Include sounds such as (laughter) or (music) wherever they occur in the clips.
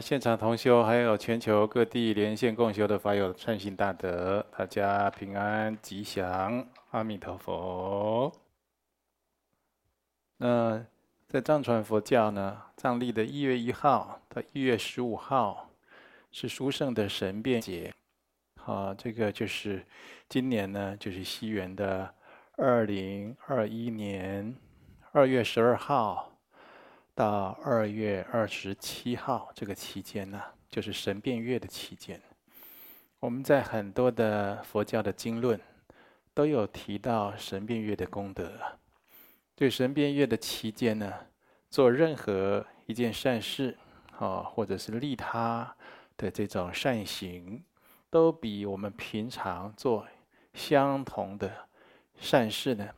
现场同修，还有全球各地连线共修的法友善心大德，大家平安吉祥，阿弥陀佛。那在藏传佛教呢，藏历的一月一号到一月十五号是殊胜的神变节。好，这个就是今年呢，就是西元的二零二一年二月十二号。到二月二十七号这个期间呢，就是神变月的期间。我们在很多的佛教的经论都有提到神变月的功德。对神变月的期间呢，做任何一件善事，啊，或者是利他的这种善行，都比我们平常做相同的善事呢，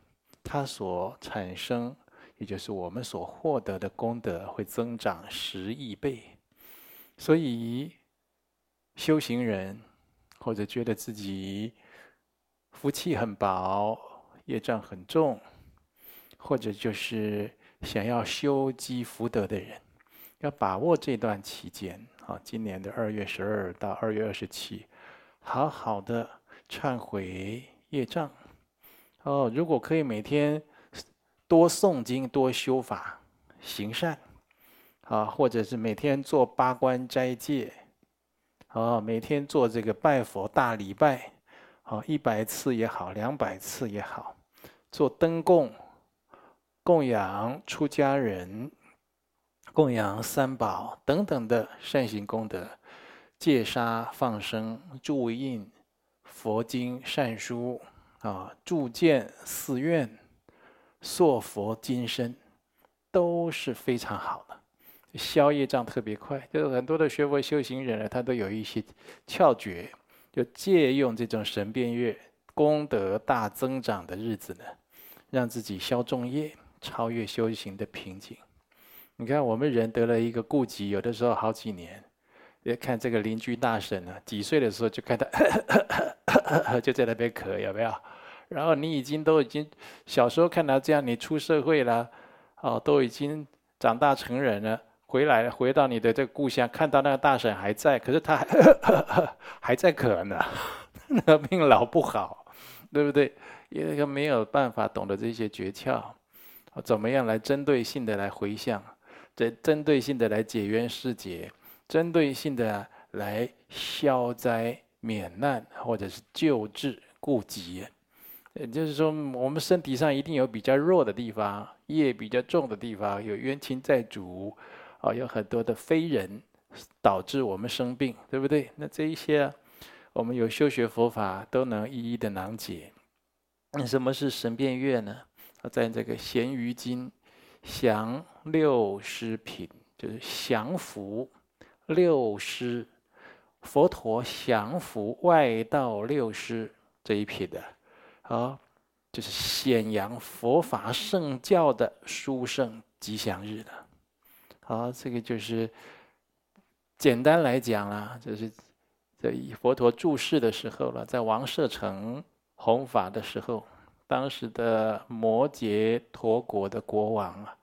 它所产生。也就是我们所获得的功德会增长十亿倍，所以修行人或者觉得自己福气很薄、业障很重，或者就是想要修积福德的人，要把握这段期间啊，今年的二月十二到二月二十七，好好的忏悔业障哦。如果可以每天。多诵经，多修法，行善，啊，或者是每天做八关斋戒，啊，每天做这个拜佛大礼拜，啊，一百次也好，两百次也好，做灯供，供养出家人，供养三宝等等的善行功德，戒杀放生，注印佛经善书，啊，铸建寺院。塑佛金身都是非常好的，消业障特别快。就是很多的学佛修行人呢，他都有一些窍诀，就借用这种神变月功德大增长的日子呢，让自己消重业，超越修行的瓶颈。你看，我们人得了一个痼疾，有的时候好几年。别看这个邻居大婶呢，几岁的时候就看他 (coughs) 就在那边咳，有没有？然后你已经都已经小时候看到这样，你出社会了，哦，都已经长大成人了，回来回到你的这个故乡，看到那个大婶还在，可是他还 (laughs) 还在咳呢，(laughs) 那个病老不好，对不对？因为他没有办法懂得这些诀窍，怎么样来针对性的来回向，针针对性的来解冤释结，针对性的来消灾免难，或者是救治痼疾。也就是说，我们身体上一定有比较弱的地方，业比较重的地方，有冤亲债主，啊，有很多的非人导致我们生病，对不对？那这一些，我们有修学佛法都能一一的囊解。那什么是神变月呢？在这个《咸鱼经》降六师品，就是降伏六师，佛陀降伏外道六师这一品的。好，就是显扬佛法圣教的殊胜吉祥日了。好，这个就是简单来讲啦，就是在佛陀住世的时候了，在王舍城弘法的时候，当时的摩羯陀国的国王啊，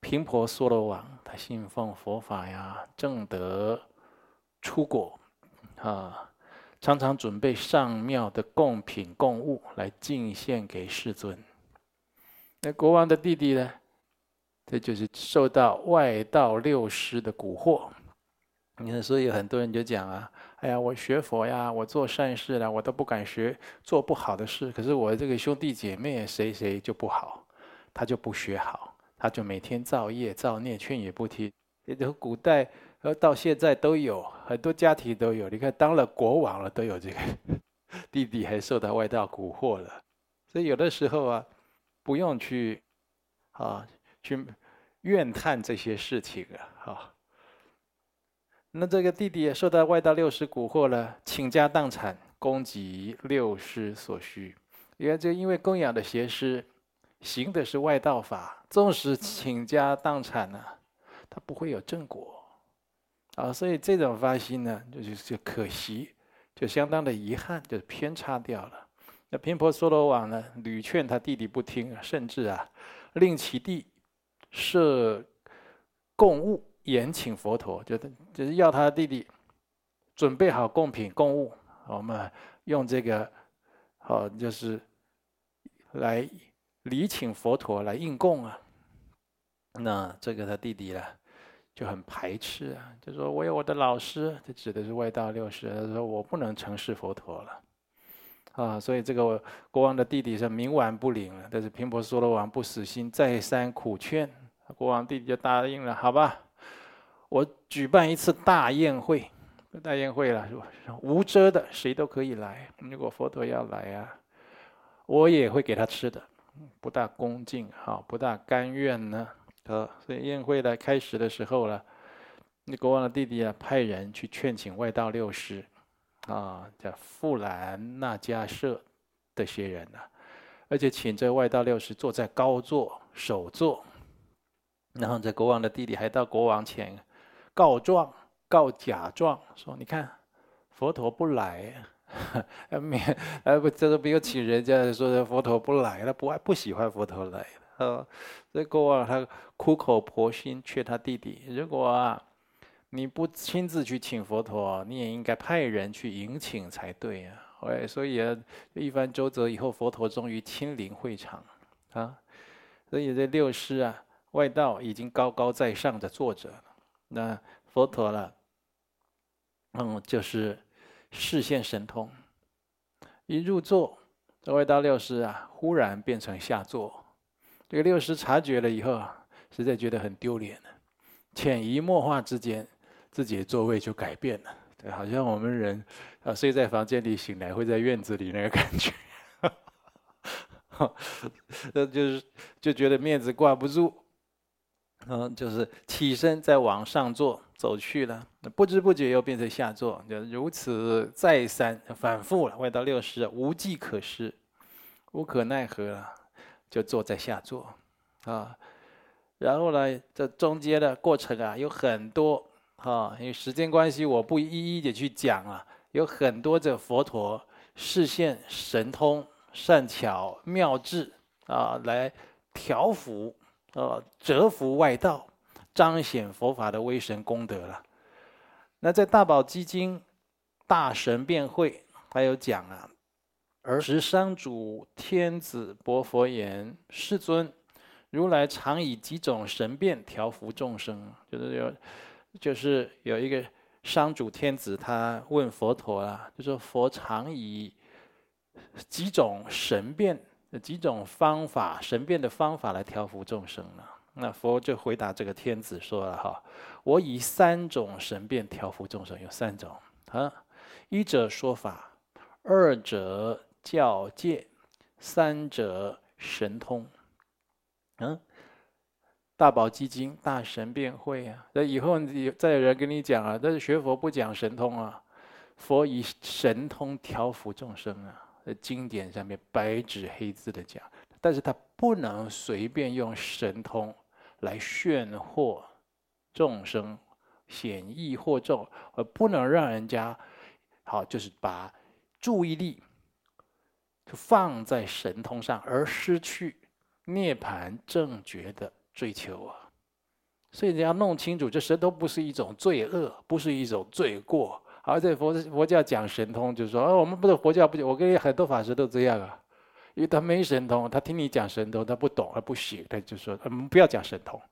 频婆娑罗王，他信奉佛法呀，正德出国啊。常常准备上庙的贡品贡物来进献给世尊。那国王的弟弟呢？这就是受到外道六师的蛊惑。你看，所以很多人就讲啊：“哎呀，我学佛呀，我做善事了，我都不敢学做不好的事。可是我这个兄弟姐妹谁谁就不好，他就不学好，他就每天造业造孽，劝也不听。”也就古代。而到现在都有很多家庭都有，你看当了国王了都有这个弟弟还受到外道蛊惑了，所以有的时候啊，不用去啊去怨叹这些事情啊，哈。那这个弟弟也受到外道六师蛊惑了，倾家荡产供给六师所需。你看，这因为供养的邪师行的是外道法，纵使倾家荡产呢，他不会有正果。啊，所以这种发心呢，就是就可惜，就相当的遗憾，就偏差掉了。那频婆娑罗王呢，屡劝他弟弟不听，甚至啊，令其弟设供物延请佛陀，就是就是要他弟弟准备好供品供物，我们用这个，好就是来礼请佛陀来应供啊。那这个他弟弟呢，就很排斥啊，就说我有我的老师，这指的是外道六师，他说我不能承事佛陀了。啊，所以这个国王的弟弟是冥顽不灵了，但是频婆娑罗王不死心，再三苦劝，国王弟弟就答应了。好吧，我举办一次大宴会，大宴会了，是吧？无遮的，谁都可以来。如果佛陀要来啊，我也会给他吃的，不大恭敬，哈，不大甘愿呢。呃，所以宴会来开始的时候了，那国王的弟弟啊，派人去劝请外道六师。啊，叫富兰那迦舍这些人呢、而且请这外道六师坐在高座首座，然后这国王的弟弟还到国王前告状告假状，说你看佛陀不来，(laughs) 呃免呃不这个没有请人家说佛陀不来了，不爱不喜欢佛陀来啊，这国王他苦口婆心劝他弟弟，如果啊。你不亲自去请佛陀，你也应该派人去迎请才对呀。哎，所以啊，一番周折以后，佛陀终于亲临会场啊。所以这六师啊，外道已经高高在上的坐着，那佛陀了，嗯，就是视线神通。一入座，这外道六师啊，忽然变成下座。这个六师察觉了以后，实在觉得很丢脸了，潜移默化之间。自己的座位就改变了，对，好像我们人啊睡在房间里，醒来会在院子里那个感觉，(laughs) 那就是就觉得面子挂不住，嗯，就是起身再往上坐走去了，不知不觉又变成下座，就如此再三反复了，外到六师无计可施，无可奈何了，就坐在下座啊，然后呢，这中间的过程啊有很多。哈，因为时间关系，我不一一的去讲啊。有很多这佛陀示现神通、善巧妙智啊，来调伏、啊折伏外道，彰显佛法的威神功德了。那在《大宝积经》大神变会还有讲啊，而十商主天子薄佛言：“世尊，如来常以几种神变调伏众生，就是有。”就是有一个商主天子，他问佛陀啊，就说佛常以几种神变、几种方法、神变的方法来调伏众生呢？那佛就回答这个天子说了哈，我以三种神变调伏众生，有三种啊，一者说法，二者教戒，三者神通，嗯。大宝积经大神变会啊！那以后再有人跟你讲啊，但是学佛不讲神通啊，佛以神通调伏众生啊，在经典上面白纸黑字的讲，但是他不能随便用神通来炫惑众生，显异惑众，而不能让人家好，就是把注意力就放在神通上，而失去涅槃正觉的。追求啊，所以你要弄清楚，这神通不是一种罪恶，不是一种罪过。而在佛佛教讲神通，就是说，哦，我们不是佛教不讲，我跟很多法师都这样啊，因为他没神通，他听你讲神通，他不懂，他不行，他就说，嗯，不要讲神通，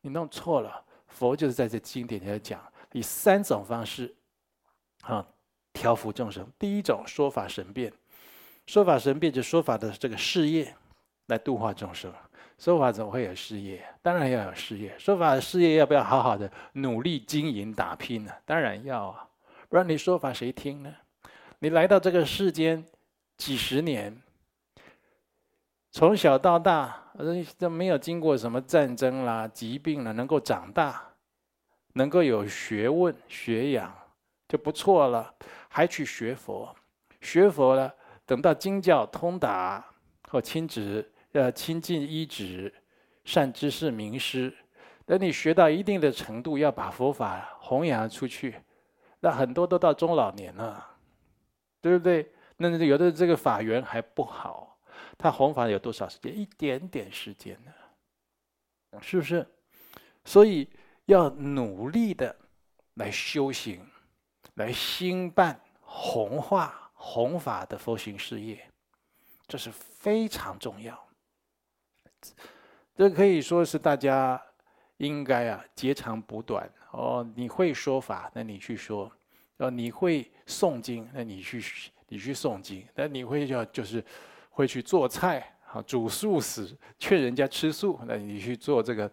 你弄错了。佛就是在这经典里讲，以三种方式啊调伏众生。第一种说法神变，说法神变就说法的这个事业来度化众生。说法怎么会有事业？当然要有事业。说法的事业要不要好好的努力经营打拼呢？当然要啊，不然你说法谁听呢？你来到这个世间几十年，从小到大，都没有经过什么战争啦、疾病啦，能够长大，能够有学问学养就不错了，还去学佛，学佛了，等到经教通达或亲职。要亲近依止，善知识名师。等你学到一定的程度，要把佛法弘扬出去，那很多都到中老年了，对不对？那有的这个法缘还不好，他弘法有多少时间？一点点时间呢，是不是？所以要努力的来修行，来兴办弘化弘法的佛行事业，这是非常重要。这可以说是大家应该啊截长补短哦。你会说法，那你去说；哦，你会诵经，那你去你去诵经；那你会要就是会去做菜。啊，煮素食，劝人家吃素，那你去做这个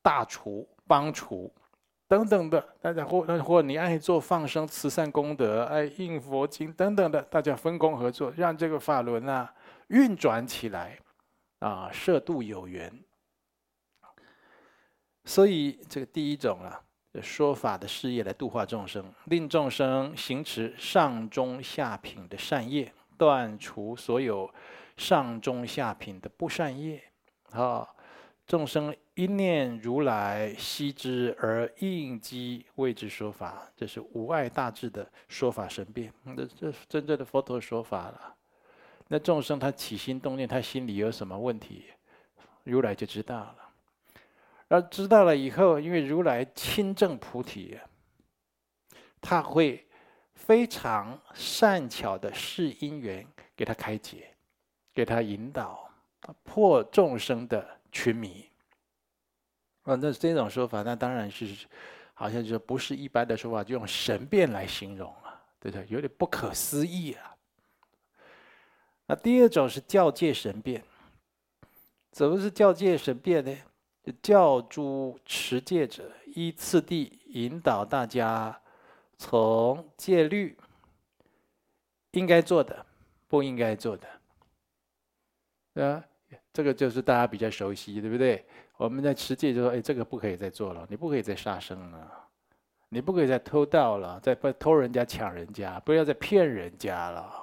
大厨、帮厨等等的，大家或或你爱做放生、慈善功德、爱印佛经等等的，大家分工合作，让这个法轮啊运转起来，啊，摄度有缘。所以这个第一种啊，说法的事业来度化众生，令众生行持上中下品的善业，断除所有。上中下品的不善业，啊，众生一念如来悉知而应机为之说法，这是无碍大智的说法神变。这这真正的佛陀说法了。那众生他起心动念，他心里有什么问题，如来就知道了。而知道了以后，因为如来亲证菩提，他会非常善巧的示因缘给他开解。给他引导，破众生的群迷。啊，那这种说法，那当然是，好像就不是一般的说法，就用神变来形容啊，对不对？有点不可思议啊。那第二种是教诫神变，怎么是教诫神变呢？教诸持戒者依次第引导大家，从戒律应该做的，不应该做的。啊，这个就是大家比较熟悉，对不对？我们在持戒就说，哎，这个不可以再做了，你不可以再杀生了，你不可以再偷盗了，再不偷人家抢人家，不要再骗人家了，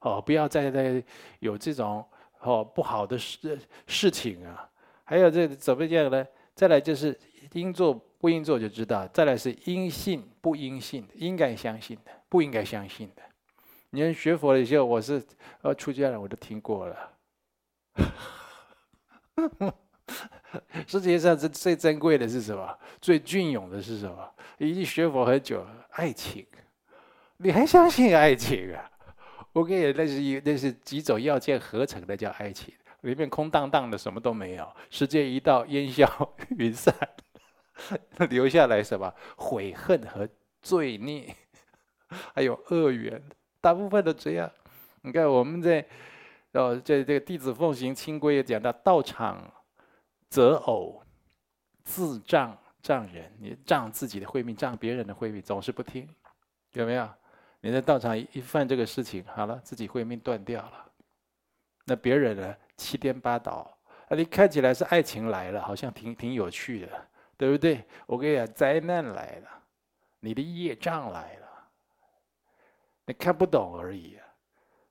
哦，不要再再有这种哦不好的事事情啊。还有这怎么讲呢？再来就是应做不应做就知道，再来是应信不应信，应该相信的，不应该相信的。你看学佛的时候，我是呃出家人，我都听过了。(laughs) (laughs) 世界上最最珍贵的是什么？最隽永的是什么？已经学佛很久，爱情，你还相信爱情啊？我跟你那是一那是几种要件合成的叫爱情，里面空荡荡的，什么都没有。时间一到，烟消云散，(laughs) 留下来什么？悔恨和罪孽，(laughs) 还有恶缘，大部分都这样。你看我们在。哦，这这个《弟子奉行清规》也讲到：道场择偶，自障障人。你障自己的慧命，障别人的慧命，总是不听，有没有？你在道场一犯这个事情，好了，自己慧命断掉了。那别人呢？七颠八倒。啊，你看起来是爱情来了，好像挺挺有趣的，对不对？我跟你讲，灾难来了，你的业障来了，你看不懂而已。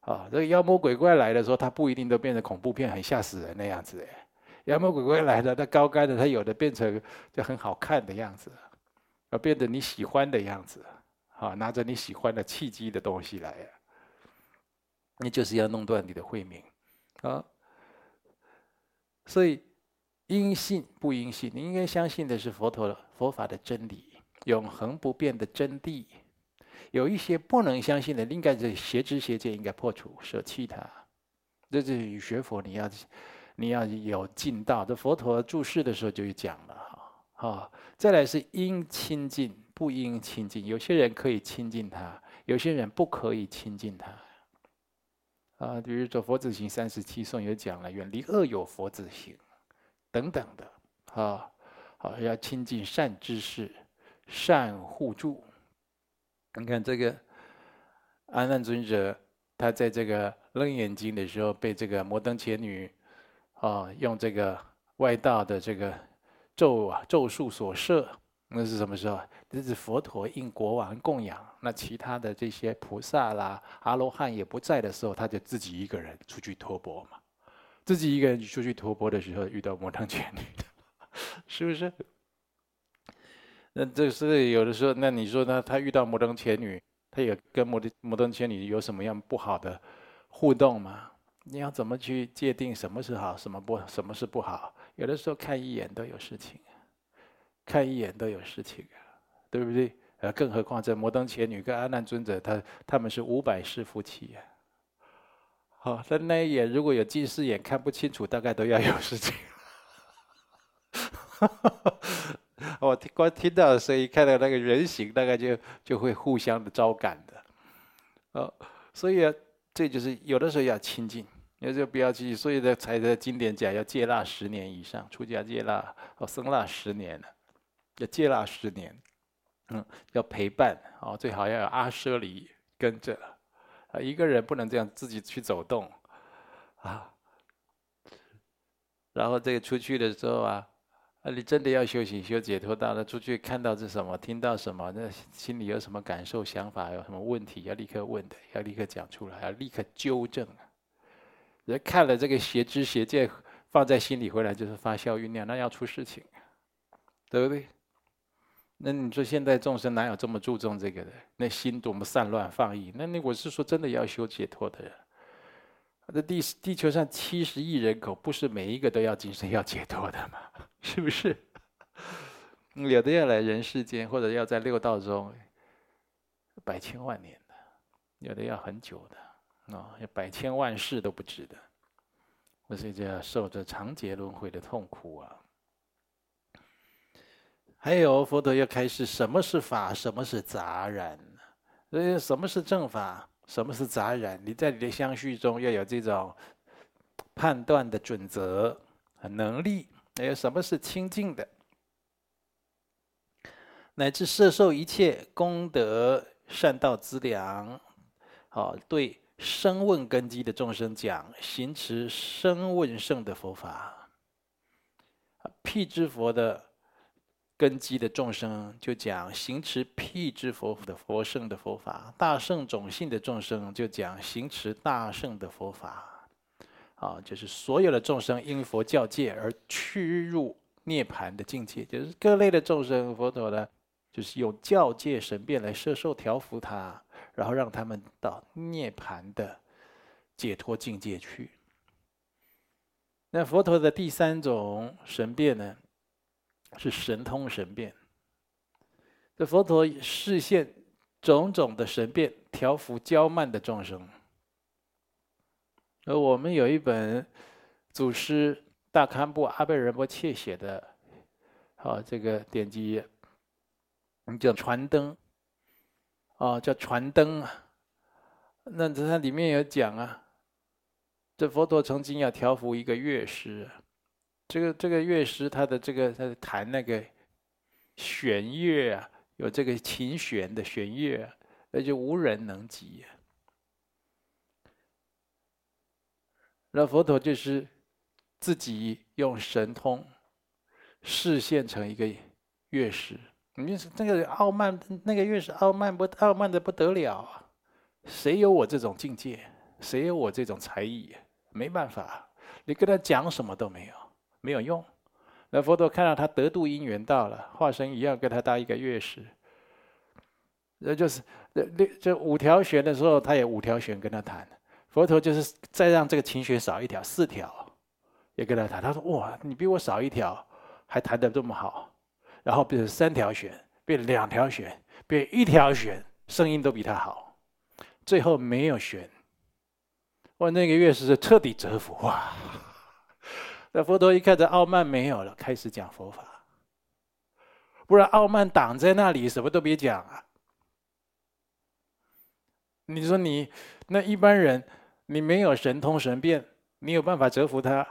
啊，啊这个妖魔鬼怪来的时候，他不一定都变成恐怖片，很吓死人那样子。哎，妖魔鬼怪来了，他高干的，他有的变成就很好看的样子，要变得你喜欢的样子。啊，拿着你喜欢的契机的东西来呀，你就是要弄断你的慧命。啊，所以应信不应信，你应该相信的是佛陀佛法的真理，永恒不变的真谛。有一些不能相信的，应该是邪知邪见，应该破除、舍弃它。这是学佛，你要你要有进道。这佛陀住世的时候就讲了哈。好，再来是应亲近，不应亲近。有些人可以亲近他，有些人不可以亲近他。啊，比如说《佛子行三十七颂》有讲了，远离恶友佛子行等等的。啊，好，要亲近善知识，善互助。你看这个阿难尊者，他在这个楞严经的时候，被这个摩登伽女啊用这个外道的这个咒啊咒术所设，那是什么时候？这是佛陀应国王供养，那其他的这些菩萨啦、阿罗汉也不在的时候，他就自己一个人出去托钵嘛。自己一个人出去托钵的时候，遇到摩登伽女的，是不是？那这是有的时候，那你说呢？他遇到摩登伽女，他也跟摩的摩登伽女有什么样不好的互动吗？你要怎么去界定什么是好，什么不，什么是不好？有的时候看一眼都有事情。看一眼都有事情，对不对？呃，更何况这摩登伽女跟阿难尊者，他他们是五百世夫妻呀。好，那那一眼如果有近视眼看不清楚，大概都要有事情。(laughs) 我听光听到的声音，看到那个人形，大概就就会互相的招感的。哦，所以啊，这就是有的时候要亲近，那就不要去。所以呢，才在经典讲要戒腊十年以上，出家戒腊哦，僧腊十年，要戒腊十年。嗯，要陪伴哦，最好要有阿舍离跟着啊。一个人不能这样自己去走动啊。然后这个出去的时候啊，啊，你真的要修行修解脱道了，出去看到是什么，听到什么，那心里有什么感受、想法，有什么问题，要立刻问的，要立刻讲出来，要立刻纠正。人看了这个邪知邪见放在心里回来就是发酵酝酿，那要出事情，对不对？那你说现在众生哪有这么注重这个的？那心多么散乱放逸？那你我是说真的要修解脱的人。这地地球上七十亿人口，不是每一个都要今生要解脱的吗？是不是？有的要来人世间，或者要在六道中百千万年的，有的要很久的啊，百千万世都不止的，所以就要受着长劫轮回的痛苦啊。还有佛陀要开示什么是法，什么是杂染。所以什么是正法，什么是杂染？你在你的相续中要有这种判断的准则和能力。还有什么是清净的，乃至摄受一切功德善道资粮。好，对声问根基的众生讲，行持声问圣的佛法。辟支佛的。根基的众生就讲行持辟支佛的佛圣的佛法，大圣种性的众生就讲行持大圣的佛法，啊，就是所有的众生因佛教界而趋入涅槃的境界，就是各类的众生，佛陀呢，就是用教界神变来摄受调伏他，然后让他们到涅槃的解脱境界去。那佛陀的第三种神变呢？是神通神变，这佛陀示现种种的神变，调伏骄慢的众生。而我们有一本祖师大堪布阿倍仁波切写的，好这个典籍，叫传灯，啊叫传灯啊。那这它里面有讲啊，这佛陀曾经要调伏一个乐师。这个这个乐师，他的这个他弹那个弦乐啊，有这个琴弦的弦乐啊，那就无人能及。那佛陀就是自己用神通示现成一个乐师，你是那个傲慢，那个乐师傲慢不傲慢的不得了啊！谁有我这种境界？谁有我这种才艺？没办法，你跟他讲什么都没有。没有用，那佛陀看到他得度因缘到了，化身一样跟他当一个乐师。那就是这这五条弦的时候，他也五条弦跟他弹。佛陀就是再让这个琴弦少一条，四条也跟他弹。他说：“哇，你比我少一条，还弹得这么好。”然后变成三条弦，变两条弦，变一条弦，声音都比他好。最后没有弦，我，那个乐师是彻底折服哇！(laughs) 那佛陀一看这傲慢没有了，开始讲佛法。不然傲慢挡在那里，什么都别讲啊！你说你那一般人，你没有神通神变，你有办法折服他？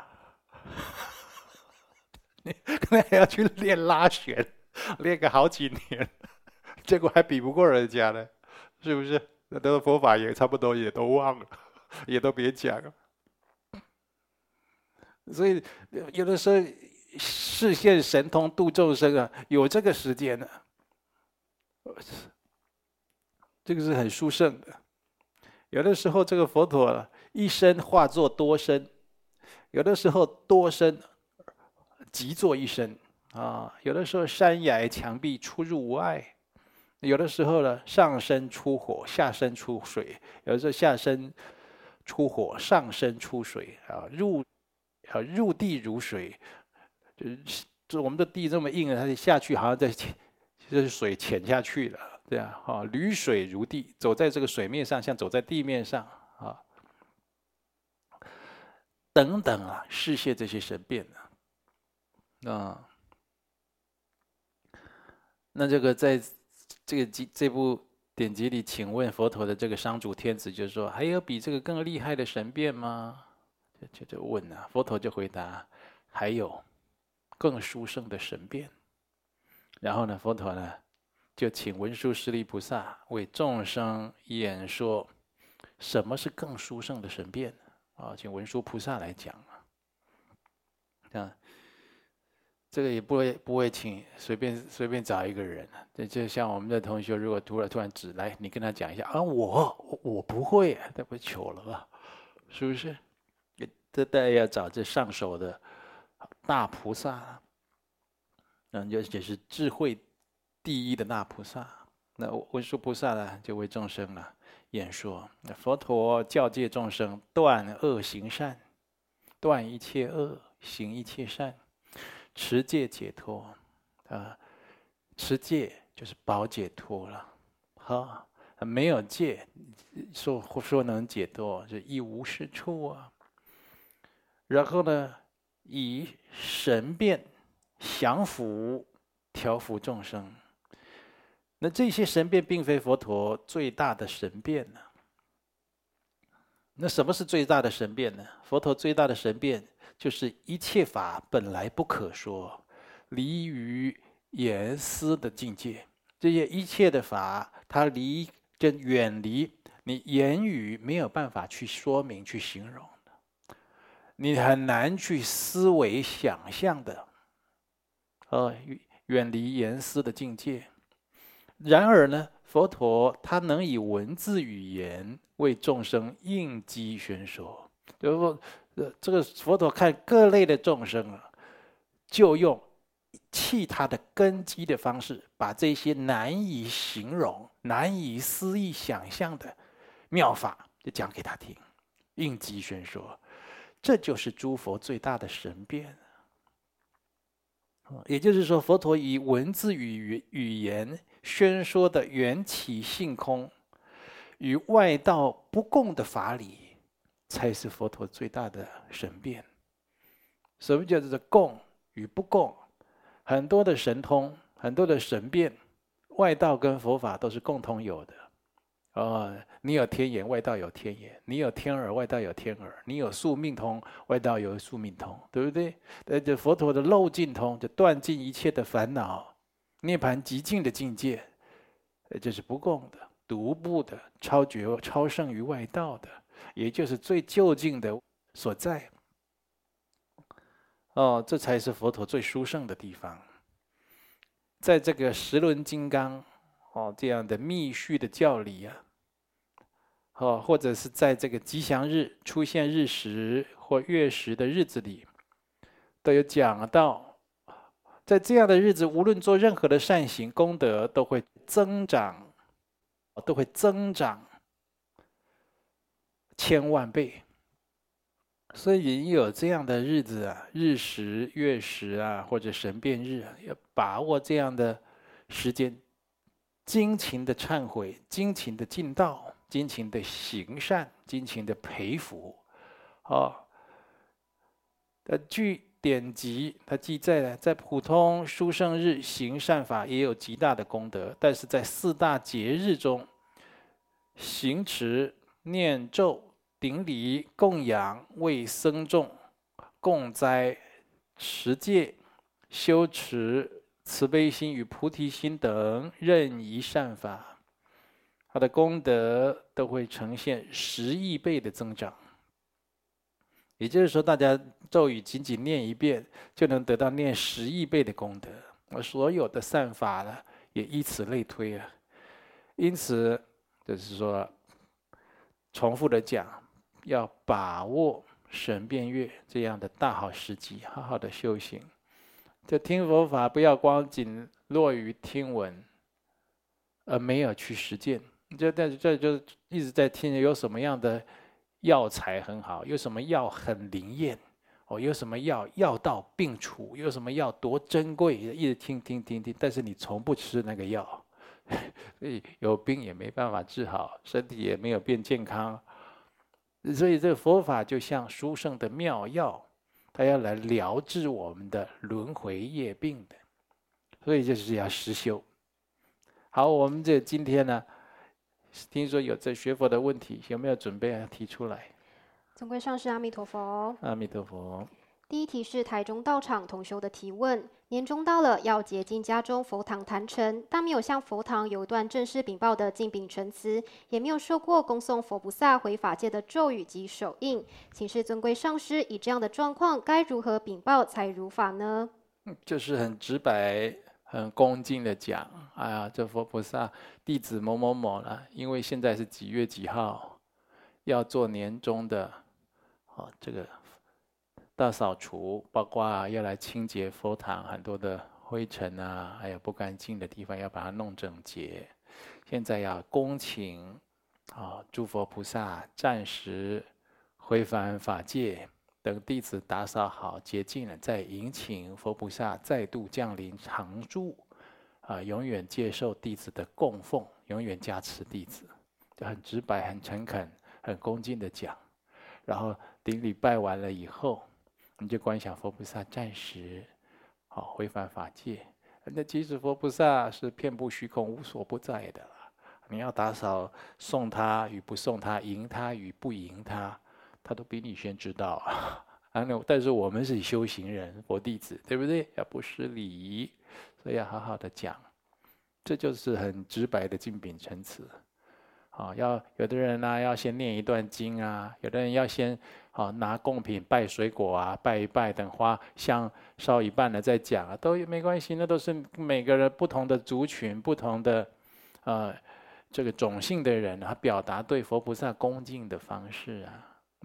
(laughs) 可能还要去练拉弦，(laughs) 练个好几年，(laughs) 结果还比不过人家呢，是不是？那都佛法也差不多，也都忘了，也都别讲了。所以有的时候示现神通度众生啊，有这个时间呢，这个是很殊胜的。有的时候这个佛陀一生化作多身，有的时候多身急作一身啊。有的时候山崖墙壁出入无碍，有的时候呢上身出火，下身出水，有的时候下身出火，上身出水。啊入。啊，入地如水，就是就我们的地这么硬啊，它就下去好像在，就是水潜下去了，这样哈，履水如地，走在这个水面上，像走在地面上啊，等等啊，示现这些神变呢，啊，那这个在这个这这部典籍里，请问佛陀的这个商主天子就说：还有比这个更厉害的神变吗？就就就问啊，佛陀就回答：还有。更殊胜的神变，然后呢，佛陀呢就请文殊师利菩萨为众生演说什么是更殊胜的神变啊？请文殊菩萨来讲啊。这这个也不会不会请随便随便找一个人，这就像我们的同学，如果突然突然指来，你跟他讲一下啊，我我不会，那不糗了吧？是不是？这大家要找这上手的。大菩萨，嗯，就也是智慧第一的大菩萨。那文殊菩萨呢，就为众生了演说。那佛陀教诫众生断恶行善，断一切恶，行一切善，持戒解脱。啊，持戒就是保解脱了。好，没有戒，说说能解脱，就一无是处啊。然后呢？以神变降伏、调伏众生。那这些神变并非佛陀最大的神变呢？那什么是最大的神变呢？佛陀最大的神变就是一切法本来不可说，离于言思的境界。这些一切的法，它离就远离你言语没有办法去说明、去形容的。你很难去思维想象的，呃，远离言思的境界。然而呢，佛陀他能以文字语言为众生应机宣说。就是说，呃，这个佛陀看各类的众生啊，就用契他的根基的方式，把这些难以形容、难以思议想象的妙法，就讲给他听，应机宣说。这就是诸佛最大的神变，也就是说，佛陀以文字语语言宣说的缘起性空，与外道不共的法理，才是佛陀最大的神变。什么叫做共与不共？很多的神通，很多的神变，外道跟佛法都是共同有的。哦，你有天眼，外道有天眼；你有天耳，外道有天耳；你有宿命通，外道有宿命通，对不对？呃，这佛陀的漏尽通，就断尽一切的烦恼，涅槃极尽的境界，呃，这是不共的、独步的、超绝、超胜于外道的，也就是最究竟的所在。哦，这才是佛陀最殊胜的地方。在这个十轮金刚哦这样的密续的教理啊。哦，或者是在这个吉祥日出现日食或月食的日子里，都有讲到，在这样的日子，无论做任何的善行，功德都会增长，都会增长千万倍。所以，你有这样的日子啊，日食、月食啊，或者神变日啊，要把握这样的时间，尽情的忏悔，尽情的尽道。尽情的行善，尽情的培福，啊，呃，据典籍，它记载了，在普通书圣日行善法也有极大的功德，但是在四大节日中，行持、念咒、顶礼、供养、为僧众供斋、持戒、修持慈悲心与菩提心等任一善法。他的功德都会呈现十亿倍的增长，也就是说，大家咒语仅仅念一遍，就能得到念十亿倍的功德。而所有的善法呢，也以此类推啊。因此，就是说，重复的讲，要把握神变月这样的大好时机，好好的修行。就听佛法，不要光仅落于听闻，而没有去实践。就在这就一直在听，有什么样的药材很好，有什么药很灵验，哦，有什么药药到病除，有什么药多珍贵，一直听听听听，但是你从不吃那个药，(laughs) 所以有病也没办法治好，身体也没有变健康。所以这个佛法就像殊胜的妙药，它要来疗治我们的轮回业病的，所以就是要实修。好，我们这今天呢，听说有这学佛的问题，有没有准备要提出来？总归上师，阿弥陀佛。阿弥陀佛。第一题是台中道场同修的提问：年终到了，要洁净家中佛堂坛城，但没有向佛堂有一段正式禀报的敬禀陈词，也没有受过恭送佛菩萨回法界的咒语及手印，请示尊贵上师，以这样的状况，该如何禀报才如法呢？就是很直白、很恭敬的讲：哎呀，这佛菩萨弟子某某某了，因为现在是几月几号，要做年终的。哦，这个大扫除，包括要来清洁佛堂很多的灰尘啊，还有不干净的地方，要把它弄整洁。现在要恭请啊，诸佛菩萨暂时回返法界，等弟子打扫好洁净了，再迎请佛菩萨再度降临常住，啊，永远接受弟子的供奉，永远加持弟子，就很直白、很诚恳、很恭敬的讲，然后。顶礼拜完了以后，你就观想佛菩萨暂时好回返法界。那即使佛菩萨是遍布虚空、无所不在的，你要打扫送他与不送他、迎他与不迎他，他都比你先知道 (laughs) 啊。那但是我们是修行人、佛弟子，对不对？要不失礼仪，所以要好好的讲。这就是很直白的敬禀陈词。啊，要有的人呢、要先念一段经啊；有的人要先啊拿贡品拜水果啊，拜一拜，等花香烧一半了再讲啊，都没关系。那都是每个人不同的族群、不同的呃这个种姓的人，他表达对佛菩萨恭敬的方式啊，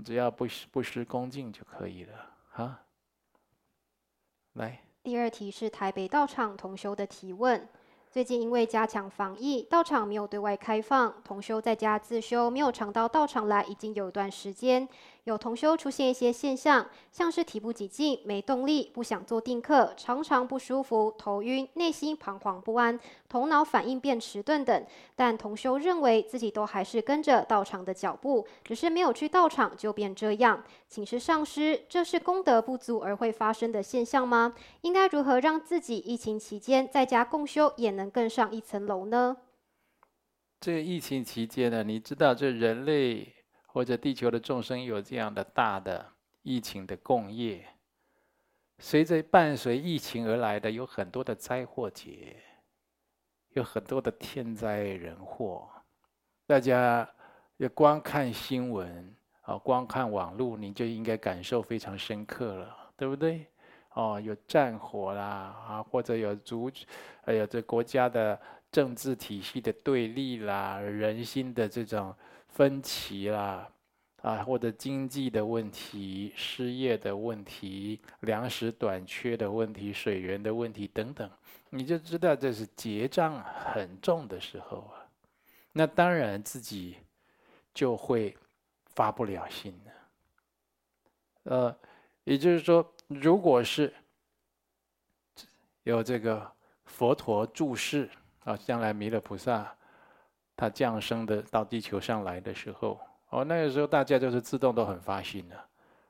只要不失不失恭敬就可以了。好，来，第二题是台北道场同修的提问。最近因为加强防疫，道场没有对外开放，同修在家自修，没有常到道场来，已经有一段时间。有同修出现一些现象，像是提不起劲、没动力、不想做定课、常常不舒服、头晕、内心彷徨不安、头脑反应变迟钝等。但同修认为自己都还是跟着道场的脚步，只是没有去道场就变这样。请示上师，这是功德不足而会发生的现象吗？应该如何让自己疫情期间在家共修也能更上一层楼呢？这疫情期间呢，你知道这人类。或者地球的众生有这样的大的疫情的共业，随着伴随疫情而来的有很多的灾祸劫，有很多的天灾人祸。大家要光看新闻啊，光看网络，你就应该感受非常深刻了，对不对？哦，有战火啦啊，或者有族，还有这国家的政治体系的对立啦，人心的这种。分歧啦，啊，或者经济的问题、失业的问题、粮食短缺的问题、水源的问题等等，你就知道这是结账很重的时候啊。那当然自己就会发不了心了。呃，也就是说，如果是有这个佛陀住世啊，将来弥勒菩萨。他降生的到地球上来的时候，哦，那个时候大家就是自动都很发心了，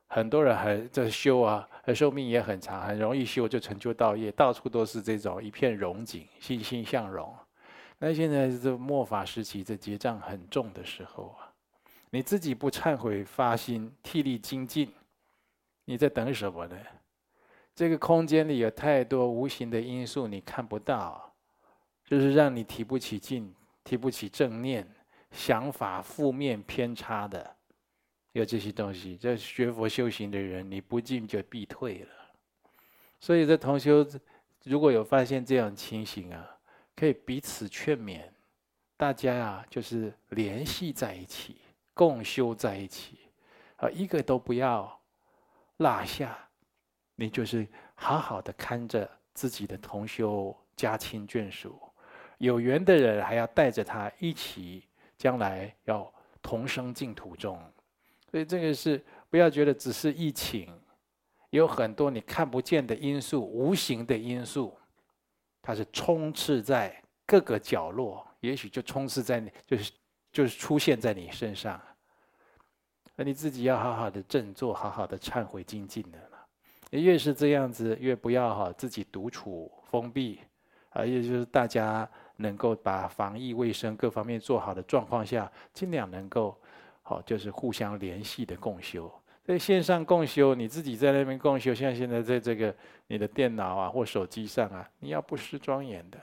很多人还在修啊，寿命也很长，很容易修就成就道业，到处都是这种一片荣景，欣欣向荣。那现在是末法时期，这结账很重的时候啊，你自己不忏悔发心，替力精进，你在等什么呢？这个空间里有太多无形的因素，你看不到，就是让你提不起劲。提不起正念，想法负面偏差的，有这些东西。这学佛修行的人，你不进就必退了。所以，这同修如果有发现这样情形啊，可以彼此劝勉，大家啊，就是联系在一起，共修在一起，啊，一个都不要落下。你就是好好的看着自己的同修家亲眷属。有缘的人还要带着他一起，将来要同生净土中。所以这个是不要觉得只是疫情，有很多你看不见的因素、无形的因素，它是充斥在各个角落，也许就充斥在你，就是就是出现在你身上。那你自己要好好的振作，好好的忏悔精进的了。越是这样子，越不要哈自己独处封闭，啊，也就是大家能够把防疫卫生各方面做好的状况下，尽量能够好就是互相联系的共修。在线上共修，你自己在那边共修，像现在在这个你的电脑啊或手机上啊，你要不失庄严的，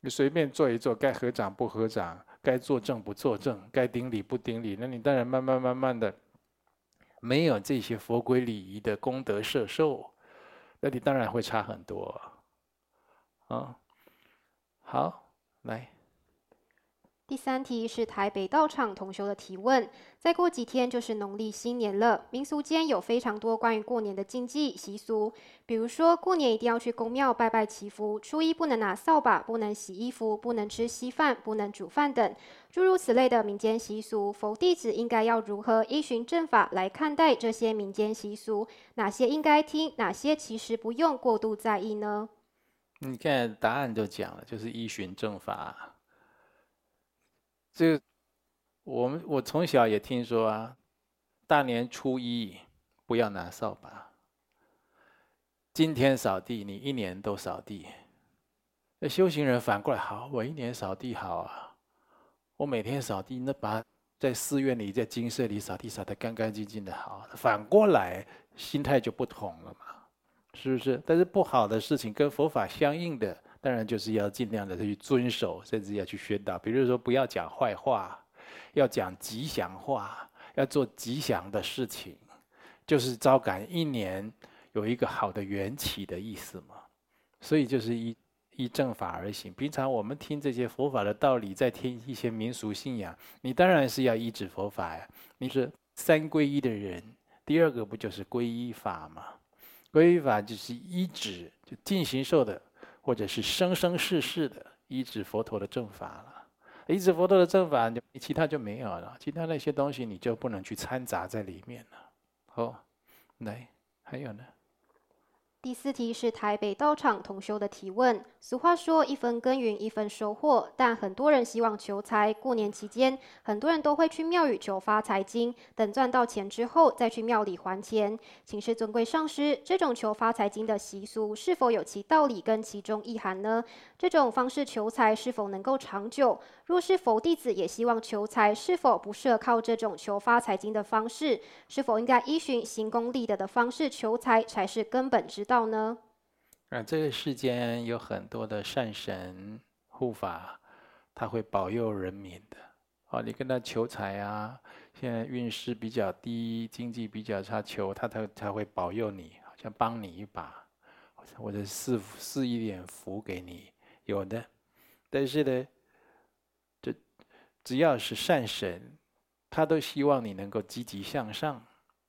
你随便做一做，该合掌不合掌，该作证不作证，该顶礼不顶礼，那你当然慢慢慢慢的，没有这些佛规礼仪的功德摄受，那你当然会差很多，啊，好，来。第三题是台北道场同修的提问。再过几天就是农历新年了，民俗间有非常多关于过年的禁忌习俗，比如说过年一定要去宫庙拜拜祈福，初一不能拿扫把，不能洗衣服，不能吃稀饭，不能煮饭等，诸如此类的民间习俗，佛弟子应该要如何依循正法来看待这些民间习俗？哪些应该听，哪些其实不用过度在意呢？你看答案就讲了，就是依循正法。这，我们我从小也听说啊，大年初一不要拿扫把。今天扫地，你一年都扫地。那修行人反过来好，我一年扫地好啊，我每天扫地，那把在寺院里、在精舍里扫地扫得干干净净的好。反过来心态就不同了嘛，是不是？但是不好的事情跟佛法相应的。当然就是要尽量的去遵守，甚至要去宣导。比如说，不要讲坏话，要讲吉祥话，要做吉祥的事情，就是招感一年有一个好的缘起的意思嘛。所以就是依依正法而行。平常我们听这些佛法的道理，再听一些民俗信仰，你当然是要依止佛法呀。你是三皈依的人，第二个不就是皈依法吗？皈依法就是依止，就进行受的。或者是生生世世的依止佛陀的正法了，依止佛陀的正法，你其他就没有了，其他那些东西你就不能去掺杂在里面了。哦，来，还有呢？第四题是台北道场同修的提问。俗话说一分耕耘一分收获，但很多人希望求财。过年期间，很多人都会去庙宇求发财经，等赚到钱之后再去庙里还钱。请示尊贵上师，这种求发财经的习俗是否有其道理跟其中意涵呢？这种方式求财是否能够长久？若是佛弟子也希望求财，是否不适合靠这种求发财经的方式？是否应该依循行功立德的方式求财才是根本之道呢？啊，这个世间有很多的善神护法，他会保佑人民的。哦，你跟他求财啊，现在运势比较低，经济比较差，求他他他会保佑你，好像帮你一把，或者赐赐一点福给你。有的，但是呢，这只要是善神，他都希望你能够积极向上，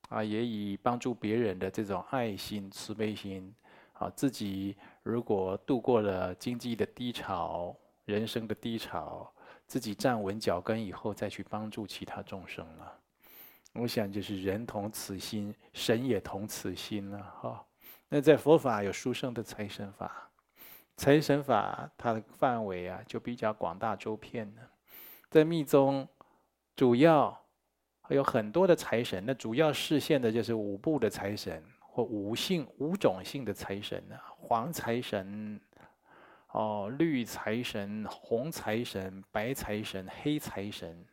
啊，也以帮助别人的这种爱心、慈悲心，啊，自己如果度过了经济的低潮、人生的低潮，自己站稳脚跟以后，再去帮助其他众生了。我想就是人同此心，神也同此心了，哈。那在佛法有殊胜的财神法。财神法，它的范围啊，就比较广大周遍了。在密宗，主要有很多的财神，那主要示现的就是五部的财神或五姓五种姓的财神啊，黄财神、哦绿财神、红财神、白财神、黑财神。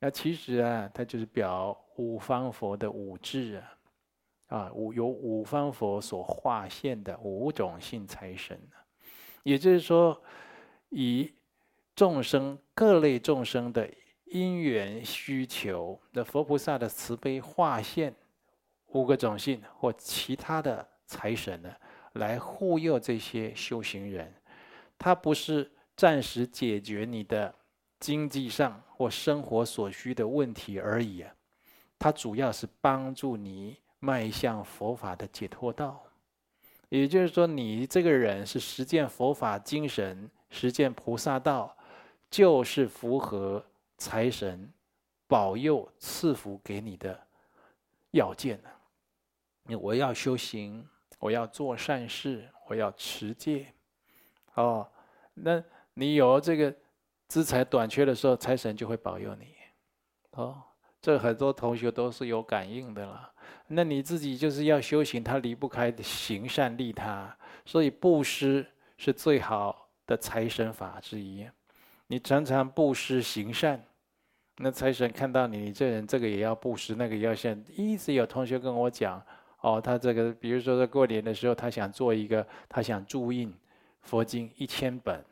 那其实啊，它就是表五方佛的五智啊，啊五由五方佛所化现的五种性财神。也就是说，以众生各类众生的因缘需求的佛菩萨的慈悲化现五个种姓或其他的财神呢，来护佑这些修行人。他不是暂时解决你的经济上或生活所需的问题而已啊，他主要是帮助你迈向佛法的解脱道。也就是说，你这个人是实践佛法精神、实践菩萨道，就是符合财神保佑赐福给你的要件。我要修行，我要做善事，我要持戒。哦，那你有这个资财短缺的时候，财神就会保佑你。哦，这很多同学都是有感应的了。那你自己就是要修行，他离不开行善利他，所以布施是最好的财神法之一。你常常布施行善，那财神看到你，你这人这个也要布施，那个也要献。一直有同学跟我讲，哦，他这个比如说在过年的时候，他想做一个，他想注印佛经一千本，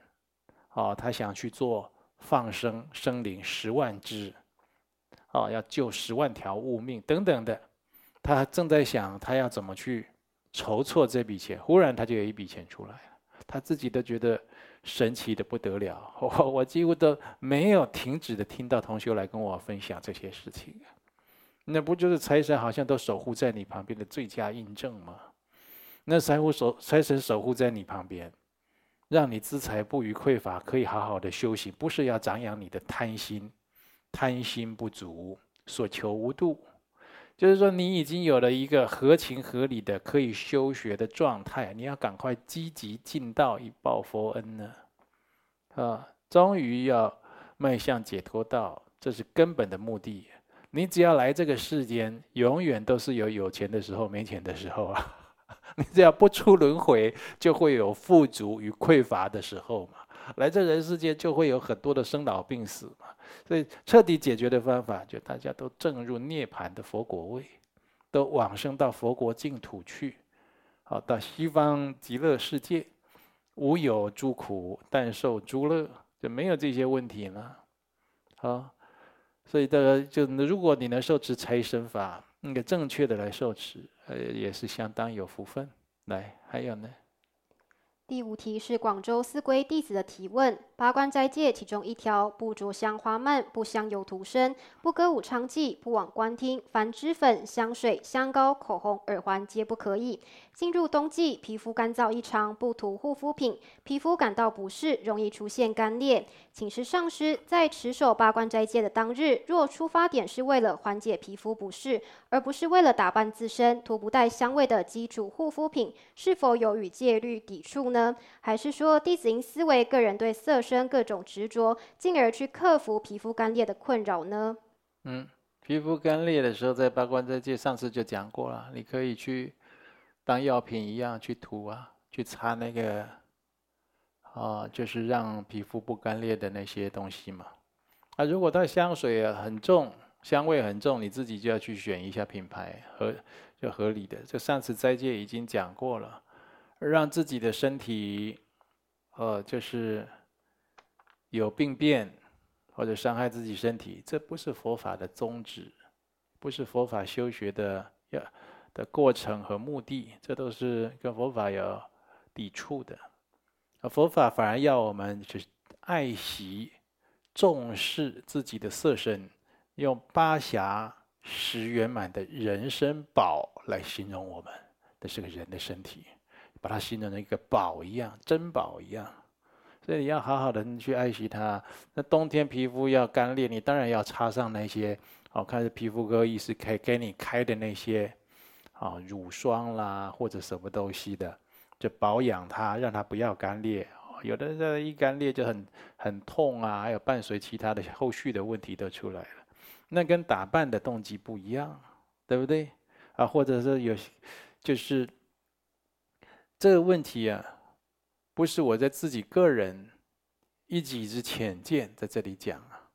哦，他想去做放生生灵十万只，哦，要救十万条物命等等的。他正在想他要怎么去筹措这笔钱，忽然他就有一笔钱出来了，他自己都觉得神奇的不得了。(laughs) 我我几乎都没有停止的听到同学来跟我分享这些事情，那不就是财神好像都守护在你旁边的最佳印证吗？那财护守财神守护在你旁边，让你资财不虞匮乏，可以好好的修行，不是要长养你的贪心，贪心不足，所求无度。就是说，你已经有了一个合情合理的可以修学的状态，你要赶快积极进道以报佛恩呢，啊，终于要迈向解脱道，这是根本的目的。你只要来这个世间，永远都是有有钱的时候，没钱的时候啊。(laughs) 你只要不出轮回，就会有富足与匮乏的时候嘛。来这人世间，就会有很多的生老病死嘛。所以彻底解决的方法，就大家都证入涅槃的佛果位，都往生到佛国净土去，好，到西方极乐世界，无有诸苦，但受诸乐，就没有这些问题了。好，所以大家就如果你能受持财神法，那个正确的来受持，呃，也是相当有福分。来，还有呢？第五题是广州思归弟子的提问：八关斋戒其中一条，不着香花蔓，不香油涂身，不歌舞娼妓，不往观厅，凡脂粉、香水、香膏、口红、耳环皆不可以。进入冬季，皮肤干燥异常，不涂护肤品，皮肤感到不适，容易出现干裂。请示上师，在持守八关斋戒的当日，若出发点是为了缓解皮肤不适，而不是为了打扮自身，涂不带香味的基础护肤品，是否有与戒律抵触呢？还是说弟子因思维个人对色身各种执着，进而去克服皮肤干裂的困扰呢？嗯，皮肤干裂的时候，在八关斋戒上次就讲过了，你可以去。当药品一样去涂啊，去擦那个，啊，就是让皮肤不干裂的那些东西嘛。啊，如果它香水啊很重，香味很重，你自己就要去选一下品牌合就合理的。这上次斋戒已经讲过了，让自己的身体，呃，就是有病变或者伤害自己身体，这不是佛法的宗旨，不是佛法修学的要。的过程和目的，这都是跟佛法有抵触的。而佛法反而要我们去爱惜、重视自己的色身，用八暇十圆满的人生宝来形容我们。这是个人的身体，把它形容成一个宝一样，珍宝一样。所以你要好好的去爱惜它。那冬天皮肤要干裂，你当然要擦上那些好看的皮肤科医师开给你开的那些。啊，乳霜啦，或者什么东西的，就保养它，让它不要干裂。有的人一干裂就很很痛啊，还有伴随其他的后续的问题都出来了。那跟打扮的动机不一样，对不对？啊，或者是有，就是这个问题啊，不是我在自己个人一己之浅见在这里讲啊，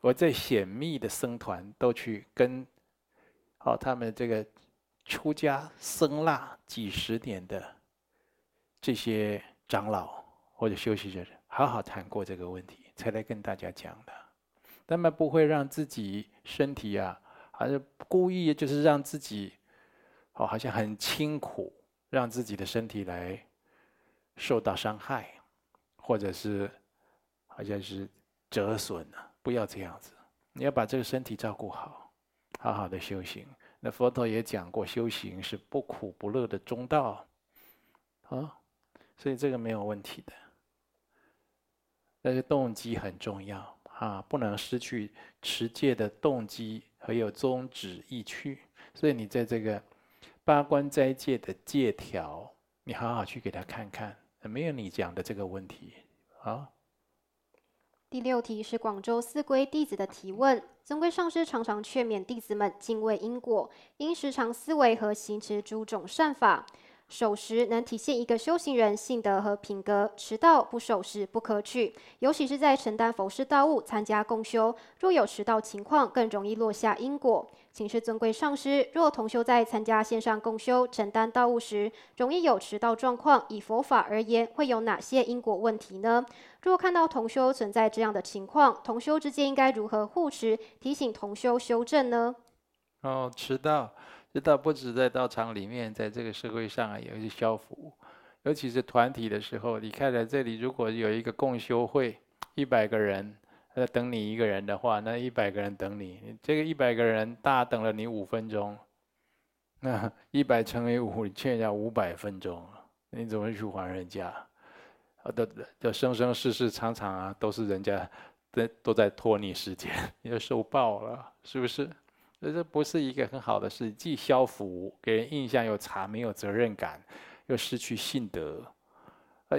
我在显密的僧团都去跟，好他们这个。出家僧腊几十年的这些长老或者修行者，好好谈过这个问题，才来跟大家讲的。他们不会让自己身体啊，还是故意就是让自己，哦，好像很清苦，让自己的身体来受到伤害，或者是好像是折损啊，不要这样子。你要把这个身体照顾好，好好的修行。那佛陀也讲过，修行是不苦不乐的中道，啊，所以这个没有问题的。但是动机很重要啊，不能失去持戒的动机，还有宗旨意趣。所以你在这个八关斋戒的戒条，你好好去给他看看，没有你讲的这个问题。啊。第六题是广州四归弟子的提问。尊贵上师常常劝勉弟子们敬畏因果，应时常思维和行持诸种善法。守时能体现一个修行人性德和品格，迟到不守时不可取。尤其是在承担佛事道务、参加共修，若有迟到情况，更容易落下因果。请示尊贵上师，若同修在参加线上共修、承担道务时，容易有迟到状况，以佛法而言，会有哪些因果问题呢？若看到同修存在这样的情况，同修之间应该如何护持、提醒同修修正呢？哦，迟到。知道不止在道场里面，在这个社会上啊，也是消福。尤其是团体的时候，你看在这里，如果有一个共修会，一百个人在等你一个人的话，那一百个人等你，这个一百个人大等了你五分钟，那一百乘以五，你欠人家五百分钟，你怎么去还人家？啊，都都生生世世常常啊，都是人家在都在拖你时间，(laughs) 你就受报了，是不是？所以这不是一个很好的事，既消福，给人印象又差，没有责任感，又失去信德。哎，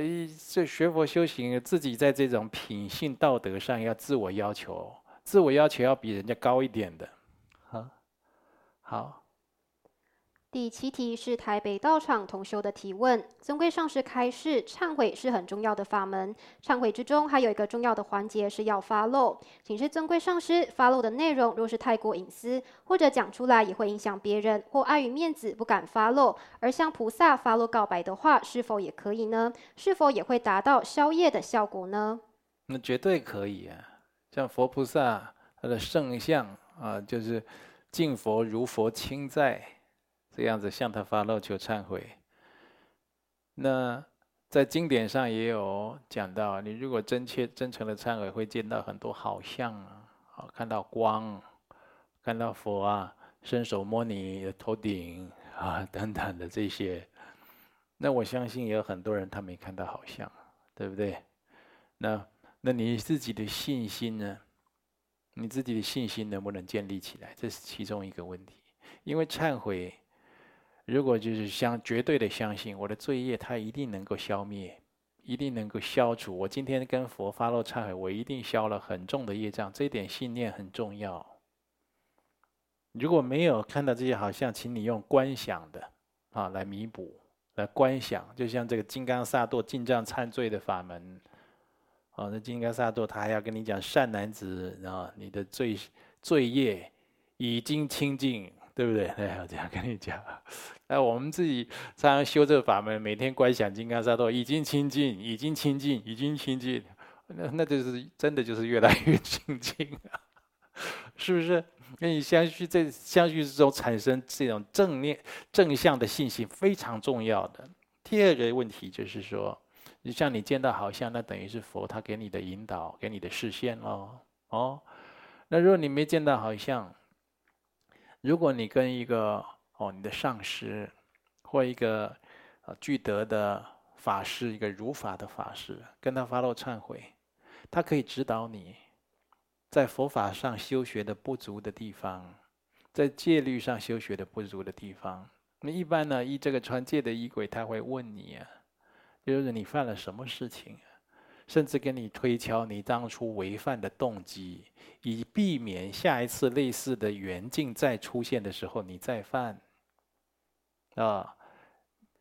这学佛修行，自己在这种品性道德上要自我要求，自我要求要比人家高一点的。啊，好。第七题是台北道场同修的提问：尊贵上师开示，忏悔是很重要的法门。忏悔之中还有一个重要的环节是要发露。请示尊贵上师，发露的内容若是太过隐私，或者讲出来也会影响别人，或碍于面子不敢发露，而向菩萨发露告白的话，是否也可以呢？是否也会达到消业的效果呢？那绝对可以啊！像佛菩萨他的圣像啊，就是敬佛如佛亲在。这样子向他发露求忏悔。那在经典上也有讲到，你如果真切真诚的忏悔，会见到很多好相啊，看到光，看到佛啊，伸手摸你的头顶啊，等等的这些。那我相信也有很多人他没看到好相，对不对？那那你自己的信心呢？你自己的信心能不能建立起来？这是其中一个问题，因为忏悔。如果就是相绝对的相信我的罪业，它一定能够消灭，一定能够消除。我今天跟佛发露忏悔，我一定消了很重的业障，这点信念很重要。如果没有看到这些好像，请你用观想的啊来弥补，来观想，就像这个金刚萨埵净障忏罪的法门，啊，那金刚萨埵他还要跟你讲，善男子啊，你的罪罪业已经清净。对不对？(laughs) 哎，我这样跟你讲，那 (laughs) 我们自己常常修这个法门，每天观想金刚萨埵，已经清净，已经清净，已经清净，那那就是真的就是越来越清净啊，(laughs) 是不是？那你相续在相续之中产生这种正念正向的信心，非常重要的。第二个问题就是说，你像你见到好像，那等于是佛他给你的引导，给你的视线哦。哦，那如果你没见到好像。如果你跟一个哦，你的上师或一个啊具德的法师，一个如法的法师，跟他发露忏悔，他可以指导你，在佛法上修学的不足的地方，在戒律上修学的不足的地方。那一般呢，依这个传戒的仪轨，他会问你啊，就是你犯了什么事情？甚至跟你推敲你当初违犯的动机，以避免下一次类似的缘境再出现的时候你再犯。啊，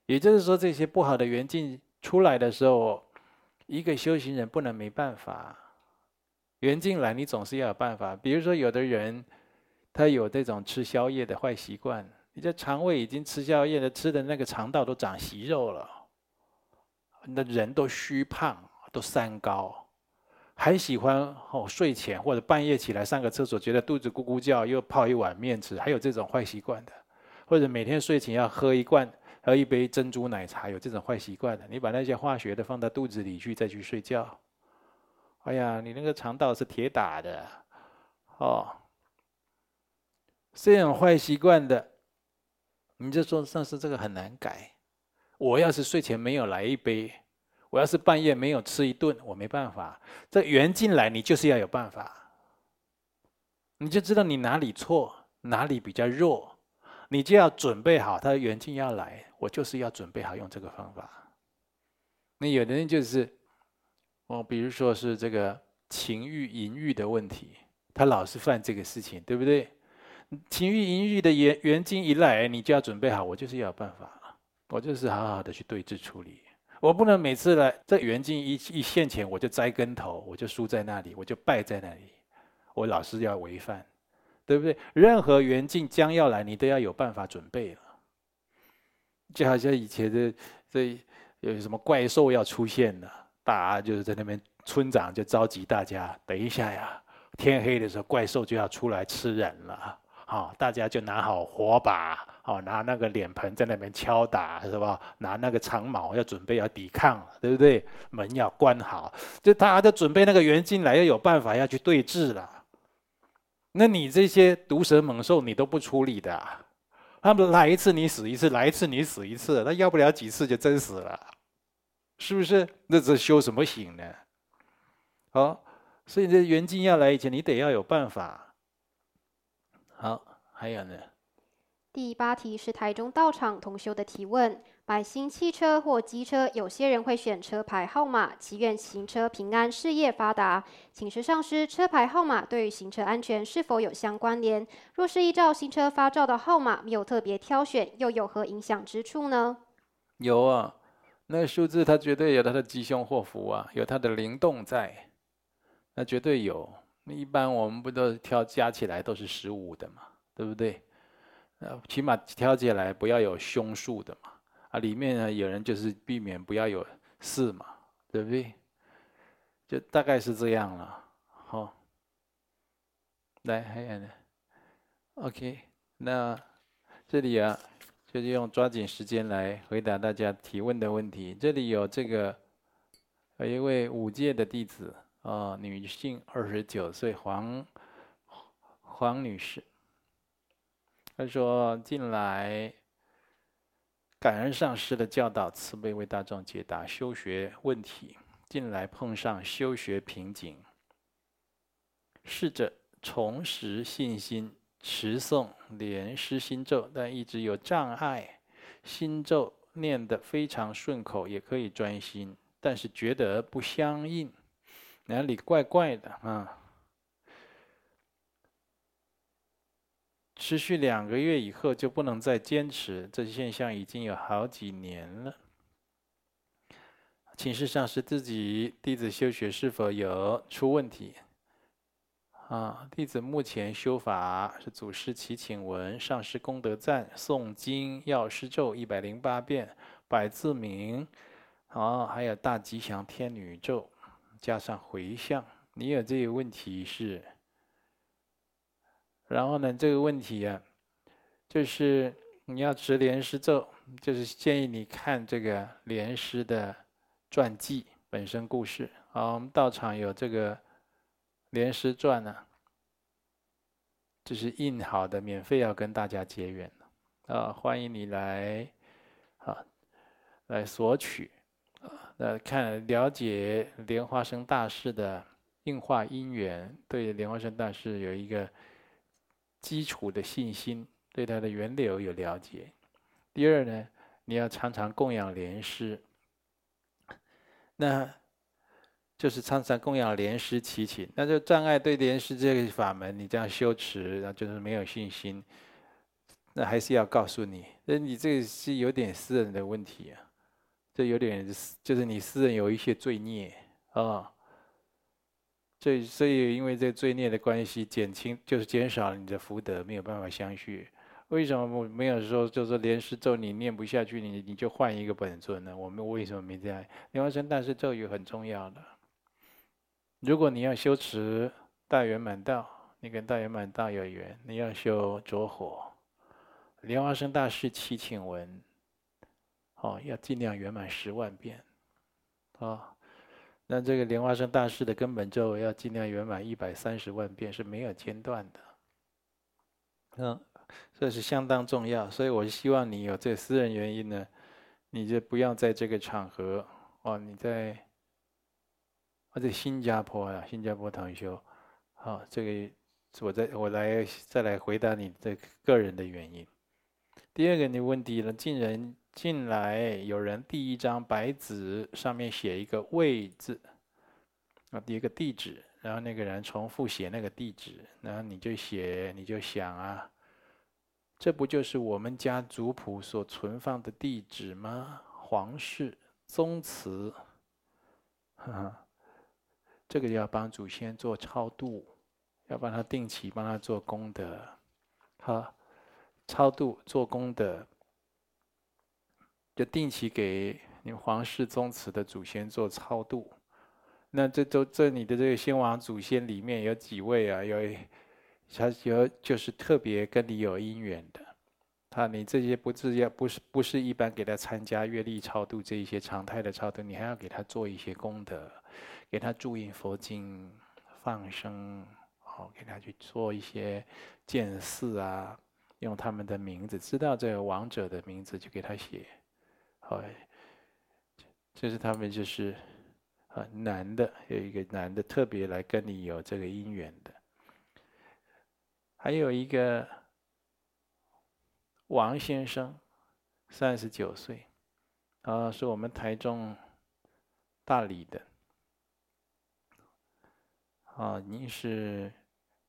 也就是说，这些不好的缘境出来的时候，一个修行人不能没办法。缘境来，你总是要有办法。比如说，有的人他有这种吃宵夜的坏习惯，你的肠胃已经吃宵夜的吃的那个肠道都长息肉了，那人都虚胖。都三高，还喜欢哦睡前或者半夜起来上个厕所，觉得肚子咕咕叫，又泡一碗面吃，还有这种坏习惯的，或者每天睡前要喝一罐喝一杯珍珠奶茶，有这种坏习惯的，你把那些化学的放到肚子里去再去睡觉，哎呀，你那个肠道是铁打的，哦，这种坏习惯的，你就说上次这个很难改，我要是睡前没有来一杯。我要是半夜没有吃一顿，我没办法。这缘进来，你就是要有办法。你就知道你哪里错，哪里比较弱，你就要准备好，他的缘尽要来，我就是要准备好用这个方法。那有的人就是，哦，比如说是这个情欲、淫欲的问题，他老是犯这个事情，对不对？情欲、淫欲的缘缘尽一来，你就要准备好，我就是要有办法，我就是好好的去对治处理。我不能每次来这缘尽一一现前，我就栽跟头，我就输在那里，我就败在那里，我老是要违反，对不对？任何缘尽将要来，你都要有办法准备了。就好像以前的这有什么怪兽要出现了，大家就是在那边，村长就召集大家，等一下呀，天黑的时候怪兽就要出来吃人了，好，大家就拿好火把。哦，拿那个脸盆在那边敲打，是吧？拿那个长矛要准备要抵抗，对不对？门要关好，就大家都准备那个缘尽来，要有办法要去对峙了。那你这些毒蛇猛兽你都不处理的，他们来一次你死一次，来一次你死一次，那要不了几次就真死了，是不是？那这修什么行呢？好，所以这缘尽要来以前，你得要有办法。好，还有呢？第八题是台中道场同修的提问：买新汽车或机车，有些人会选车牌号码，祈愿行车平安、事业发达。请示上师，车牌号码对于行车安全是否有相关联？若是依照新车发照的号码，没有特别挑选，又有何影响之处呢？有啊，那数字它绝对有它的吉凶祸福啊，有它的灵动在，那绝对有。那一般我们不都挑加起来都是十五的嘛，对不对？呃，起码挑起来不要有凶数的嘛，啊，里面呢有人就是避免不要有四嘛，对不对？就大概是这样了，好。来，还有呢，OK，那这里啊，就是用抓紧时间来回答大家提问的问题。这里有这个，有一位五戒的弟子啊，女性，二十九岁，黄黄女士。他说：“近来感恩上师的教导，慈悲为大众解答修学问题。近来碰上修学瓶颈，试着重拾信心，持诵莲师心咒，但一直有障碍。心咒念得非常顺口，也可以专心，但是觉得不相应，哪里怪怪的啊？”持续两个月以后就不能再坚持，这现象已经有好几年了。请示上师，自己弟子修学是否有出问题？啊，弟子目前修法是祖师祈请文、上师功德赞、诵经药师咒一百零八遍、百字明，啊，还有大吉祥天女咒，加上回向。你有这个问题是？然后呢，这个问题啊，就是你要持莲师咒，就是建议你看这个莲师的传记本身故事。啊，我们道场有这个莲师传呢，就是印好的，免费要跟大家结缘啊，欢迎你来啊，来索取啊，来看了解莲花生大士的应化因缘，对莲花生大士有一个。基础的信心，对它的源流有了解。第二呢，你要常常供养莲师，那就是常常供养莲师祈请。那就障碍对莲师这个法门，你这样修持，那就是没有信心。那还是要告诉你，那你这个是有点私人的问题啊，这有点就是你私人有一些罪孽啊。哦所以，所以因为这罪孽的关系，减轻就是减少了你的福德，没有办法相续。为什么我没有说，就是莲师咒你念不下去，你你就换一个本尊呢？我们为什么没这样？莲花生大师咒语很重要的。如果你要修持大圆满道，你跟大圆满道有缘，你要修着火，莲花生大师祈请文，哦，要尽量圆满十万遍，啊、哦。那这个莲花生大师的根本咒要尽量圆满一百三十万遍是没有间断的，嗯，这是相当重要，所以我希望你有这私人原因呢，你就不要在这个场合哦，你在，或者新加坡啊，新加坡同修，好，这个我再我来再来回答你的个人的原因，第二个你问题了，进人进来，有人递一张白纸，上面写一个位字，啊，第一个地址，然后那个人重复写那个地址，然后你就写，你就想啊，这不就是我们家族谱所存放的地址吗？皇室宗祠，哈哈，这个要帮祖先做超度，要帮他定期帮他做功德，好。超度做功德，就定期给你们皇室宗祠的祖先做超度。那这都这你的这个先王祖先里面有几位啊？有，他有就是特别跟你有因缘的。他你这些不是要不是不是一般给他参加月历超度这一些常态的超度，你还要给他做一些功德，给他注印佛经、放生，好给他去做一些建寺啊。用他们的名字，知道这个王者的名字，就给他写。好，这是他们就是啊男的，有一个男的特别来跟你有这个姻缘的。还有一个王先生，三十九岁，啊，是我们台中大理的。啊，您是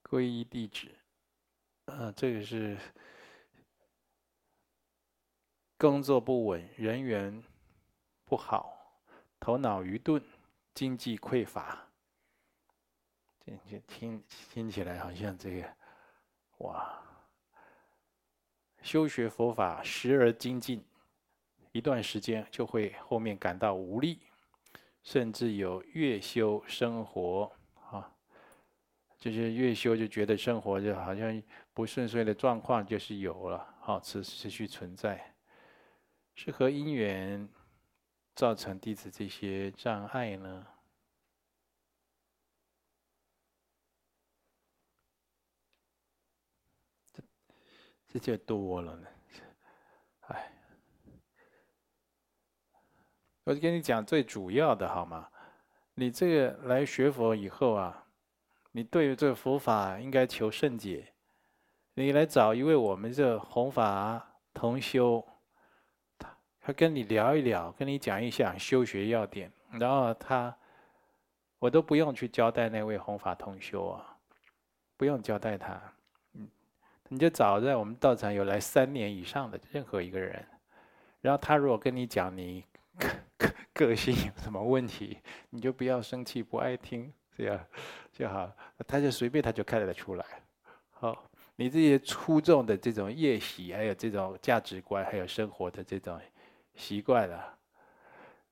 皈依弟子。嗯，这个是工作不稳，人缘不好，头脑愚钝，经济匮乏。这这听听起来好像这个，哇！修学佛法时而精进，一段时间就会后面感到无力，甚至有越修生活啊，就是越修就觉得生活就好像。不顺遂的状况就是有了，好持持续存在，是何因缘造成弟子这些障碍呢？这这就多了呢，哎，我就跟你讲最主要的好吗？你这个来学佛以后啊，你对于这个佛法应该求甚解。你来找一位我们这弘法同修，他跟你聊一聊，跟你讲一讲修学要点，然后他，我都不用去交代那位弘法同修啊，不用交代他，嗯，你就找在我们道场有来三年以上的任何一个人，然后他如果跟你讲你个个个性有什么问题，你就不要生气，不爱听，这样就好，他就随便他就看得出来，好。你这些出众的这种业习，还有这种价值观，还有生活的这种习惯了，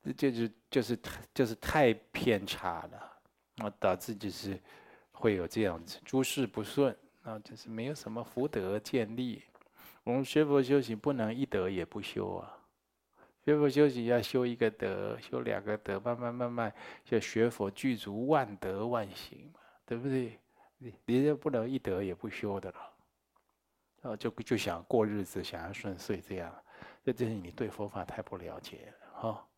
这就是就是就是太偏差了，啊，导致就是会有这样子诸事不顺，啊，就是没有什么福德建立。我们学佛修行不能一德也不修啊，学佛修行要修一个德，修两个德，慢慢慢慢就学佛具足万德万行嘛，对不对？你你就不能一德也不修的了。哦，就就想过日子，想要顺遂这样，这就是你对佛法太不了解了哈。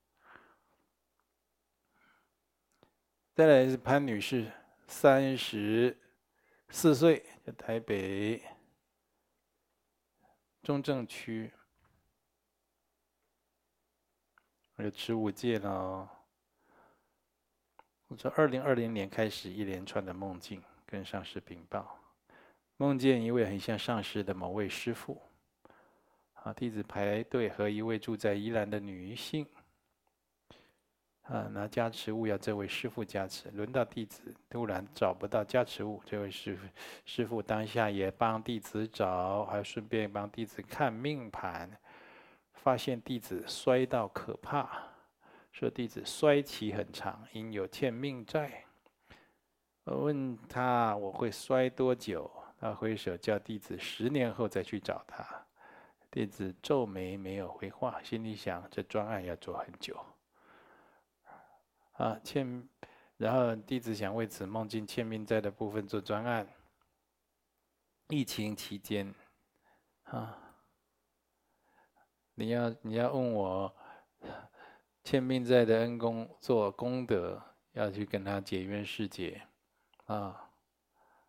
再来是潘女士，三十四岁，在台北中正区，有持五戒了。我从二零二零年开始一连串的梦境跟上师禀报。梦见一位很像上师的某位师父，弟子排队和一位住在宜兰的女性，啊，拿加持物要这位师父加持，轮到弟子突然找不到加持物，这位师父师父当下也帮弟子找，还顺便帮弟子看命盘，发现弟子衰到可怕，说弟子衰期很长，因有欠命债。我问他我会衰多久？他挥手叫弟子十年后再去找他，弟子皱眉没有回话，心里想这专案要做很久。啊，欠，然后弟子想为此梦境欠命债的部分做专案。疫情期间，啊，你要你要问我欠命债的恩公做功德，要去跟他解冤释结，啊。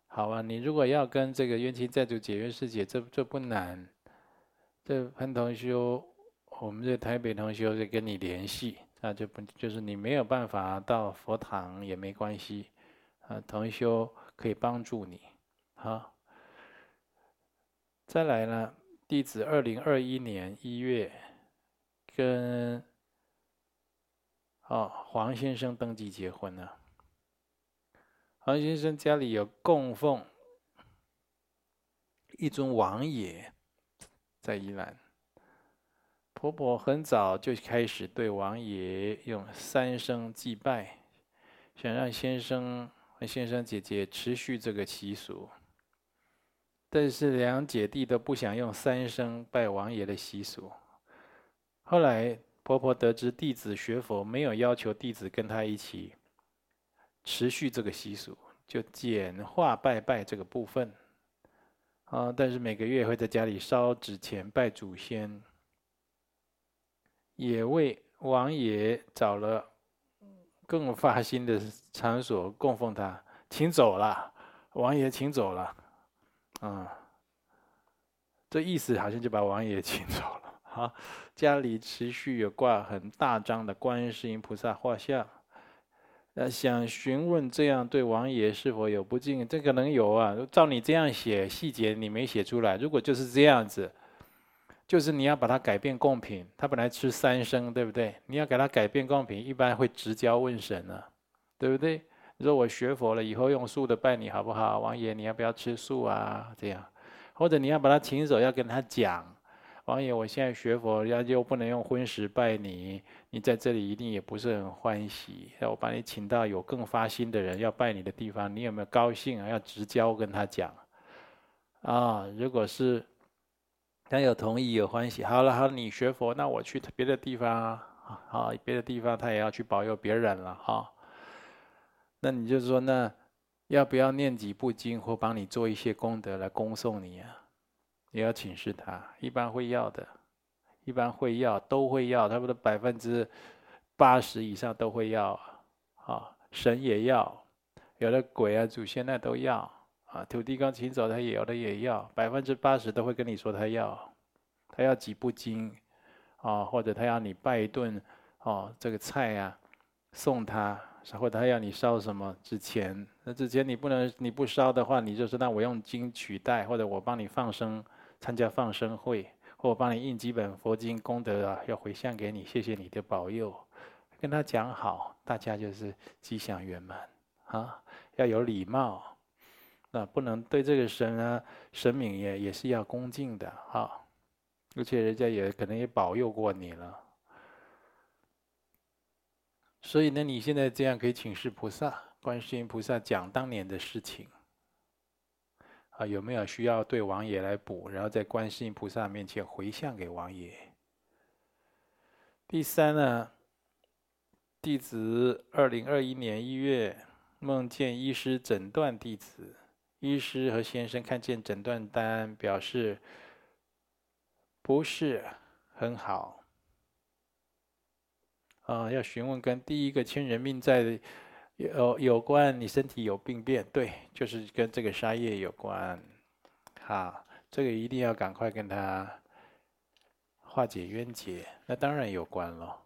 好啊，你如果要跟这个冤亲债主解冤释结，这这不难。这潘同修，我们这台北同修就跟你联系，啊就不就是你没有办法到佛堂也没关系，啊，同修可以帮助你，好。再来呢，弟子二零二一年一月跟哦黄先生登记结婚了。黄先生家里有供奉一尊王爷，在宜兰。婆婆很早就开始对王爷用三声祭拜，想让先生和先生姐姐持续这个习俗。但是两姐弟都不想用三声拜王爷的习俗。后来婆婆得知弟子学佛，没有要求弟子跟她一起持续这个习俗，就简化拜拜这个部分。啊，但是每个月会在家里烧纸钱拜祖先，也为王爷找了更发心的场所供奉他，请走了，王爷请走了。啊、这意思好像就把王爷 (laughs) 请走了。啊，家里持续有挂很大张的观世音菩萨画像。呃，想询问这样对王爷是否有不敬？这个能有啊？照你这样写细节，你没写出来。如果就是这样子，就是你要把它改变贡品。他本来吃三牲，对不对？你要给他改变贡品，一般会直交问神啊，对不对？你说我学佛了以后用素的拜你好不好？王爷你要不要吃素啊？这样，或者你要把他请走，要跟他讲，王爷我现在学佛，要又不能用荤食拜你，你在这里一定也不是很欢喜。要我把你请到有更发心的人要拜你的地方，你有没有高兴啊？要直交跟他讲啊。如果是他有同意有欢喜，好了好，你学佛，那我去别的地方啊，好，别的地方他也要去保佑别人了哈。那你就说，那要不要念几部经或帮你做一些功德来恭送你啊？也要请示他，一般会要的，一般会要，都会要，差不多百分之八十以上都会要啊。神也要，有的鬼啊、祖先那都要啊。土地公请走，他也有的也要，百分之八十都会跟你说他要，他要几部经啊，或者他要你拜一顿哦，这个菜啊，送他。或者他要你烧什么纸钱，那纸钱你不能你不烧的话，你就说那我用经取代，或者我帮你放生，参加放生会，或我帮你印几本佛经功德啊，要回向给你，谢谢你的保佑，跟他讲好，大家就是吉祥圆满啊，要有礼貌，那不能对这个神啊神明也也是要恭敬的啊，而且人家也可能也保佑过你了。所以呢，你现在这样可以请示菩萨、观世音菩萨讲当年的事情，啊，有没有需要对王爷来补，然后在观世音菩萨面前回向给王爷。第三呢，弟子二零二一年一月梦见医师诊断弟子，医师和先生看见诊断单，表示不是很好。啊，要询问跟第一个亲人命在有有关，你身体有病变，对，就是跟这个沙业有关。好，这个一定要赶快跟他化解冤结，那当然有关了。